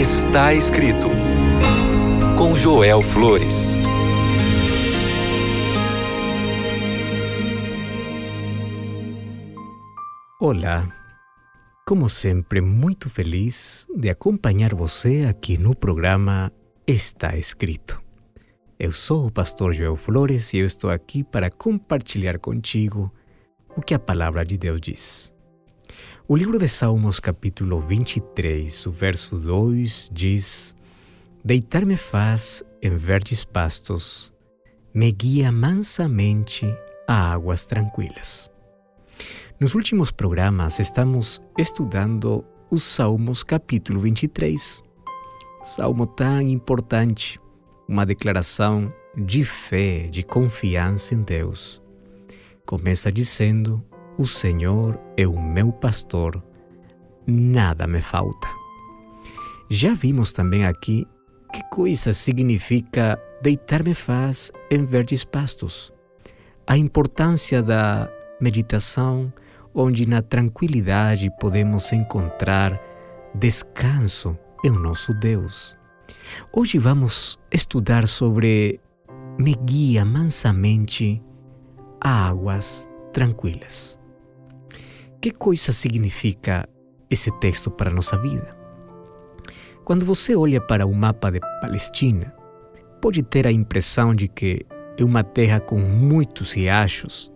Está escrito com Joel Flores. Olá, como sempre, muito feliz de acompanhar você aqui no programa Está Escrito. Eu sou o pastor Joel Flores e eu estou aqui para compartilhar contigo o que a palavra de Deus diz. O livro de Salmos, capítulo 23, o verso 2 diz: Deitar-me faz em verdes pastos, me guia mansamente a águas tranquilas. Nos últimos programas estamos estudando os Salmos, capítulo 23. Salmo tão importante, uma declaração de fé, de confiança em Deus. Começa dizendo: O Senhor é o meu pastor, nada me falta. Já vimos também aqui que coisa significa deitar-me faz em verdes pastos. A importância da meditação, onde na tranquilidade podemos encontrar descanso em nosso Deus. Hoje vamos estudar sobre me guia mansamente a águas tranquilas. Que coisa significa esse texto para a nossa vida? Quando você olha para o mapa de Palestina, pode ter a impressão de que é uma terra com muitos riachos.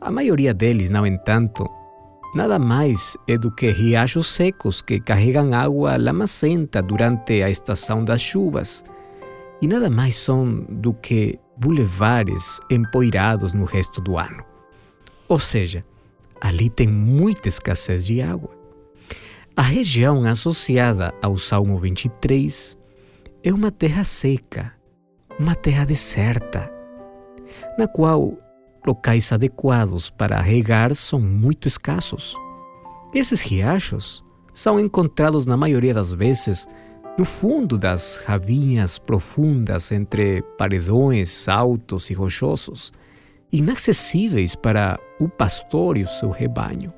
A maioria deles, no entanto, nada mais é do que riachos secos que carregam água lamacenta durante a estação das chuvas, e nada mais são do que bulevares empoeirados no resto do ano. Ou seja, ali tem muita escassez de água. A região associada ao Salmo 23 é uma terra seca, uma terra deserta, na qual locais adequados para regar são muito escassos. Esses riachos são encontrados na maioria das vezes no fundo das ravinhas profundas entre paredões altos e rochosos, inacessíveis para o pastor e o seu rebanho.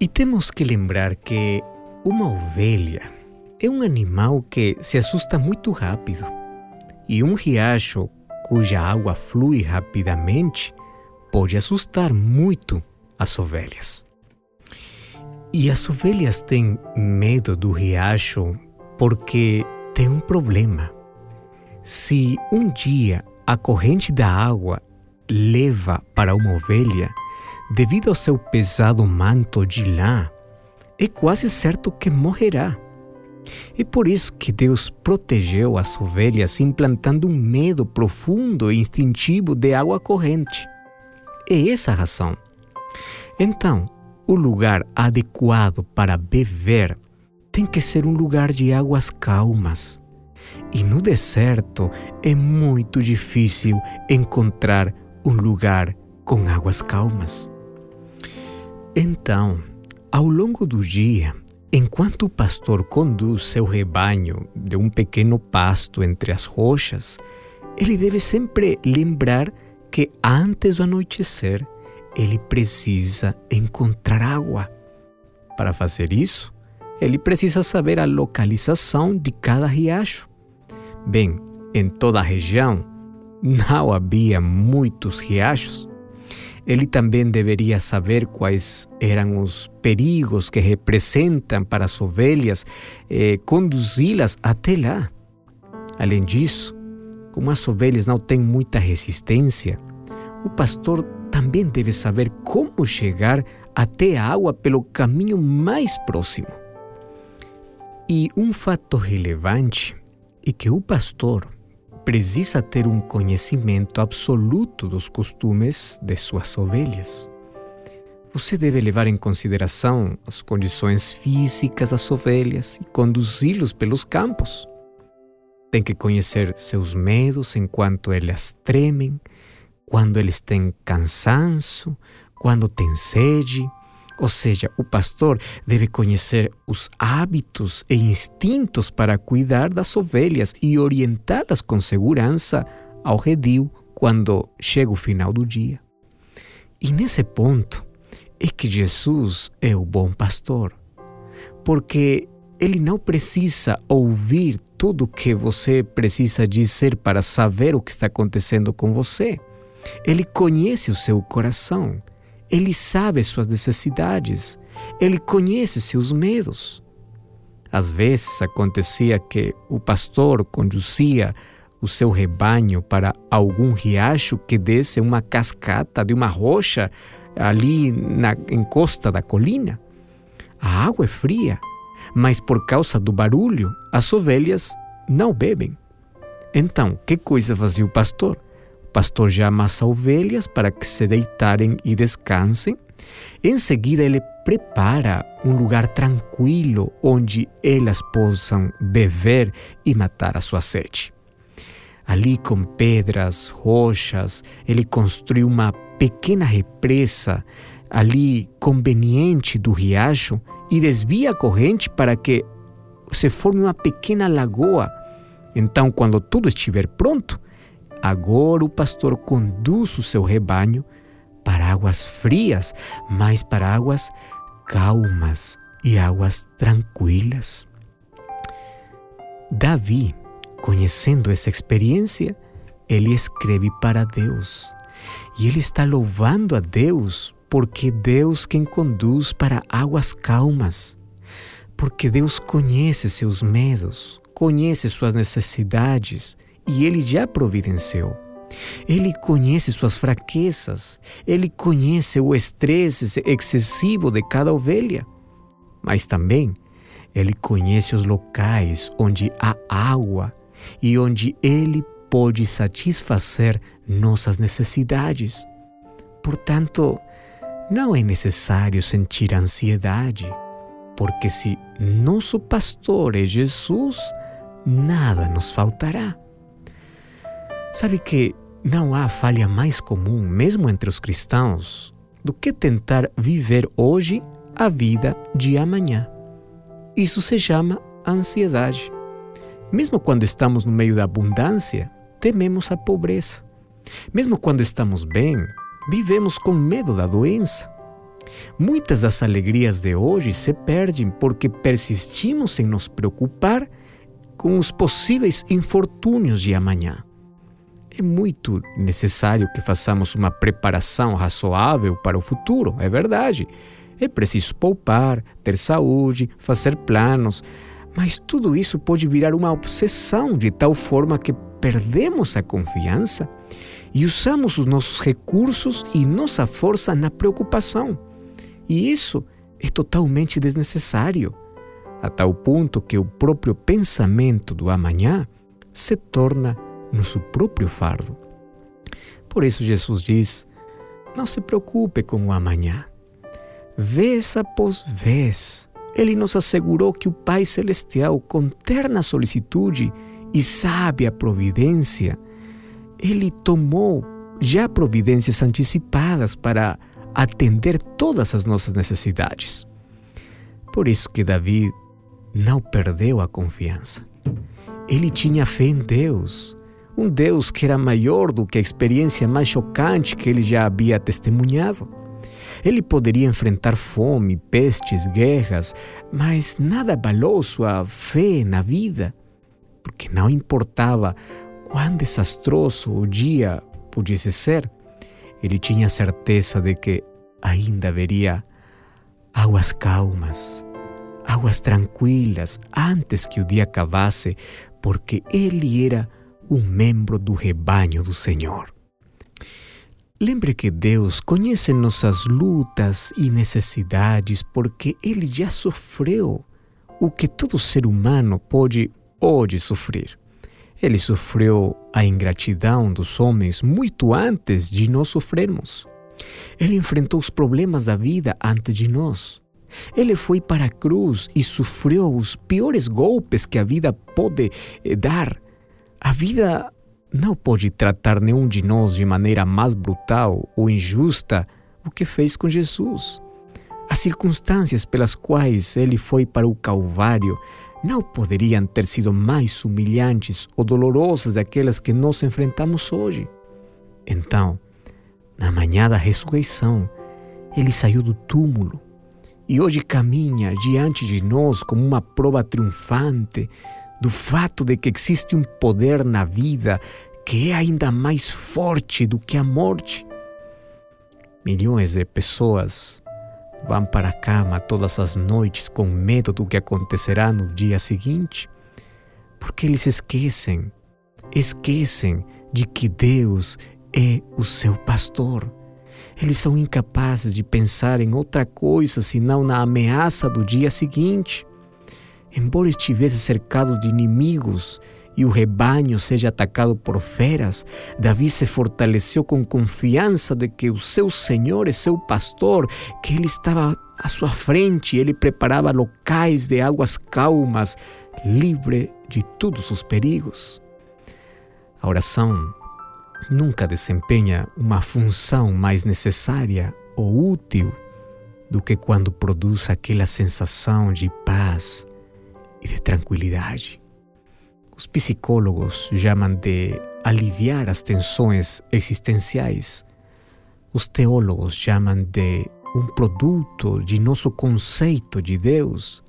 E temos que lembrar que uma ovelha é um animal que se assusta muito rápido, e um riacho cuja água flui rapidamente pode assustar muito as ovelhas. E as ovelhas têm medo do riacho porque tem um problema. Se um dia a corrente da água leva para uma ovelha, devido ao seu pesado manto de lã, é quase certo que morrerá. É por isso que Deus protegeu as ovelhas implantando um medo profundo e instintivo de água corrente. É essa a razão. Então, o lugar adequado para beber tem que ser um lugar de águas calmas. E no deserto é muito difícil encontrar um lugar com águas calmas. Então, ao longo do dia, enquanto o pastor conduz seu rebanho de um pequeno pasto entre as rochas, ele deve sempre lembrar que antes do anoitecer ele precisa encontrar água. Para fazer isso, ele precisa saber a localização de cada riacho. Bem, em toda a região não havia muitos riachos. Ele também deveria saber quais eram os perigos que representam para as ovelhas eh, conduzi-las até lá. Além disso, como as ovelhas não têm muita resistência, o pastor também deve saber como chegar até a água pelo caminho mais próximo. E um fato relevante é que o pastor precisa ter um conhecimento absoluto dos costumes de suas ovelhas. Você deve levar em consideração as condições físicas das ovelhas e conduzi-los pelos campos. Tem que conhecer seus medos enquanto elas tremem, quando eles têm cansaço, quando têm sede ou seja, o pastor deve conhecer os hábitos e instintos para cuidar das ovelhas e orientá-las com segurança ao redil quando chega o final do dia. E nesse ponto é que Jesus é o bom pastor, porque ele não precisa ouvir tudo o que você precisa dizer para saber o que está acontecendo com você. Ele conhece o seu coração. Ele sabe suas necessidades. Ele conhece seus medos. Às vezes acontecia que o pastor conduzia o seu rebanho para algum riacho que desce uma cascata de uma rocha ali na encosta da colina. A água é fria, mas por causa do barulho, as ovelhas não bebem. Então, que coisa fazia o pastor? Pastor já amassa ovelhas para que se deitarem e descansem. Em seguida, ele prepara um lugar tranquilo onde elas possam beber e matar a sua sede. Ali, com pedras, rochas, ele construiu uma pequena represa ali conveniente do riacho e desvia a corrente para que se forme uma pequena lagoa. Então, quando tudo estiver pronto, agora o pastor conduz o seu rebanho para águas frias, mas para águas calmas e águas tranquilas. Davi, conhecendo essa experiência, ele escreve para Deus. E ele está louvando a Deus porque Deus quem conduz para águas calmas. Porque Deus conhece seus medos, conhece suas necessidades e ele já providenciou. Ele conhece suas fraquezas, ele conhece o estresse excessivo de cada ovelha, mas também ele conhece os locais onde há água e onde ele pode satisfazer nossas necessidades. Portanto, não é necessário sentir ansiedade, porque se nosso pastor é Jesus, nada nos faltará. Sabe que não há falha mais comum, mesmo entre os cristãos, do que tentar viver hoje a vida de amanhã. Isso se chama ansiedade. Mesmo quando estamos no meio da abundância, tememos a pobreza. Mesmo quando estamos bem, vivemos com medo da doença. Muitas das alegrias de hoje se perdem porque persistimos em nos preocupar com os possíveis infortúnios de amanhã. É muito necessário que façamos uma preparação razoável para o futuro, é verdade. É preciso poupar, ter saúde, fazer planos, mas tudo isso pode virar uma obsessão de tal forma que perdemos a confiança e usamos os nossos recursos e nossa força na preocupação. E isso é totalmente desnecessário, a tal ponto que o próprio pensamento do amanhã se torna nosso próprio fardo. Por isso, Jesus diz: não se preocupe com o amanhã. Vez após vez, ele nos assegurou que o Pai Celestial, com terna solicitude e sábia providência, ele tomou já providências antecipadas para atender todas as nossas necessidades. Por isso que Davi não perdeu a confiança. Ele tinha fé em Deus, um Deus que era maior do que a experiência mais chocante que ele já havia testemunhado. Ele poderia enfrentar fome, pestes, guerras, mas nada abalou sua fé na vida, porque não importava quão desastroso o dia pudesse ser, ele tinha certeza de que ainda haveria águas calmas, águas tranquilas antes que o dia acabasse, porque ele era um membro do rebanho do Senhor. Lembre que Deus conhece nossas lutas e necessidades porque Ele já sofreu o que todo ser humano pode hoje sofrer. Ele sofreu a ingratidão dos homens muito antes de nós sofrermos. Ele enfrentou os problemas da vida antes de nós. Ele foi para a cruz e sofreu os piores golpes que a vida pode eh, dar. A vida não pode tratar nenhum de nós de maneira mais brutal ou injusta o que fez com Jesus. As circunstâncias pelas quais ele foi para o Calvário não poderiam ter sido mais humilhantes ou dolorosas daquelas que nós enfrentamos hoje. Então, na manhã da ressurreição, ele saiu do túmulo e hoje caminha diante de nós como uma prova triunfante do fato de que existe um poder na vida que é ainda mais forte do que a morte. Milhões de pessoas vão para a cama todas as noites com medo do que acontecerá no dia seguinte, porque eles esquecem, esquecem de que Deus é o seu pastor. Eles são incapazes de pensar em outra coisa senão na ameaça do dia seguinte. Embora estivesse cercado de inimigos e o rebanho seja atacado por feras, Davi se fortaleceu com confiança de que o seu Senhor é seu pastor, que ele estava à sua frente, ele preparava locais de águas calmas, livre de todos os perigos. A oração nunca desempenha uma função mais necessária ou útil do que quando produz aquela sensação de paz e de tranquilidade. Os psicólogos chamam de aliviar as tensões existenciais. Os teólogos chamam de um produto de nosso conceito de Deus.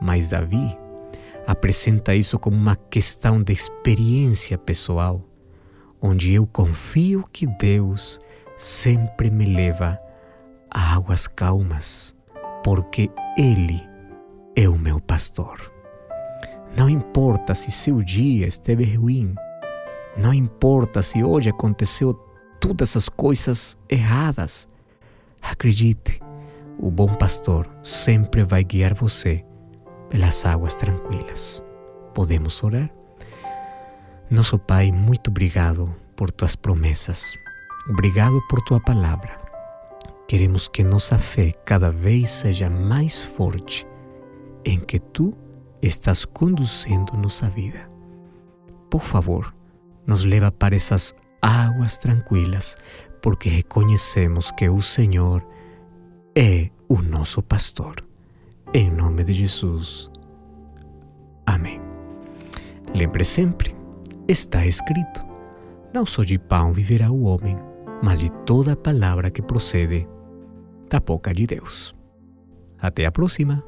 Mas Davi apresenta isso como uma questão de experiência pessoal, onde eu confio que Deus sempre me leva a águas calmas, porque Ele é o meu pastor. Não importa se seu dia esteve ruim, não importa se hoje aconteceu todas as coisas erradas. Acredite, o bom pastor sempre vai guiar você pelas águas tranquilas. Podemos orar? Nosso Pai, muito obrigado por tuas promessas. Obrigado por tua palavra. Queremos que nossa fé cada vez seja mais forte em que tu estás conduzindo nossa vida. Por favor, nos leva para essas águas tranquilas, porque reconhecemos que o Senhor é o nosso pastor. Em nome de Jesus. Amém. Lembre sempre, está escrito: Não só de pão viverá o homem, mas de toda palavra que procede da boca de Deus. Até a próxima.